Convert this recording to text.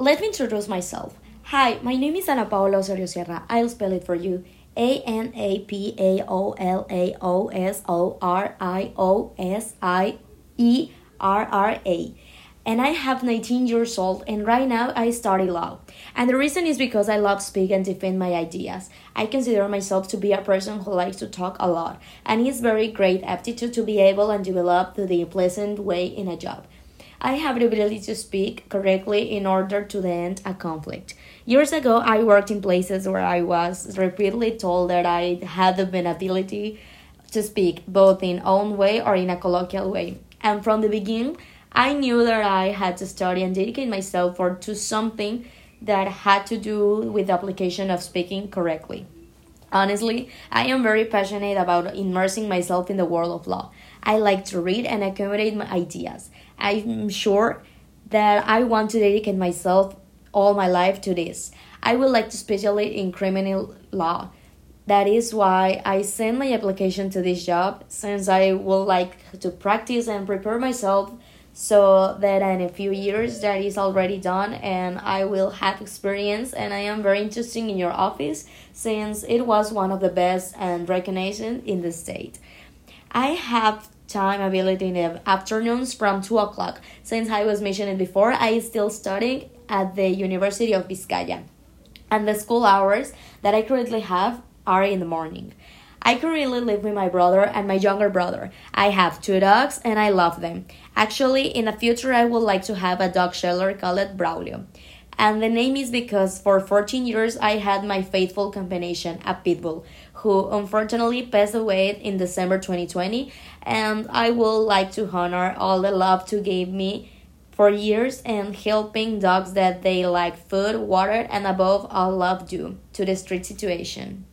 Let me introduce myself. Hi, my name is Ana Paola Osorio Sierra. I'll spell it for you. A N A P A O L A O S O R I O S I E R R A. And I have 19 years old and right now I study law. And the reason is because I love speak and defend my ideas. I consider myself to be a person who likes to talk a lot and it's very great aptitude to be able and develop the pleasant way in a job. I have the ability to speak correctly in order to end a conflict. Years ago, I worked in places where I was repeatedly told that I had the ability to speak both in own way or in a colloquial way. And from the beginning, I knew that I had to study and dedicate myself for to something that had to do with the application of speaking correctly. Honestly, I am very passionate about immersing myself in the world of law. I like to read and accumulate my ideas. I'm sure that I want to dedicate myself all my life to this. I would like to specialize in criminal law. That is why I sent my application to this job since I would like to practice and prepare myself so that in a few years that is already done and I will have experience and I am very interested in your office since it was one of the best and recognized in the state. I have time availability in the afternoons from 2 o'clock. Since I was mentioned before, I still studying at the University of Vizcaya. And the school hours that I currently have are in the morning. I currently live with my brother and my younger brother. I have two dogs and I love them. Actually, in the future, I would like to have a dog shelter called Braulio. And the name is because for 14 years I had my faithful companion, a pitbull, who unfortunately passed away in December 2020. And I would like to honor all the love to gave me for years and helping dogs that they like food, water, and above all love do to the street situation.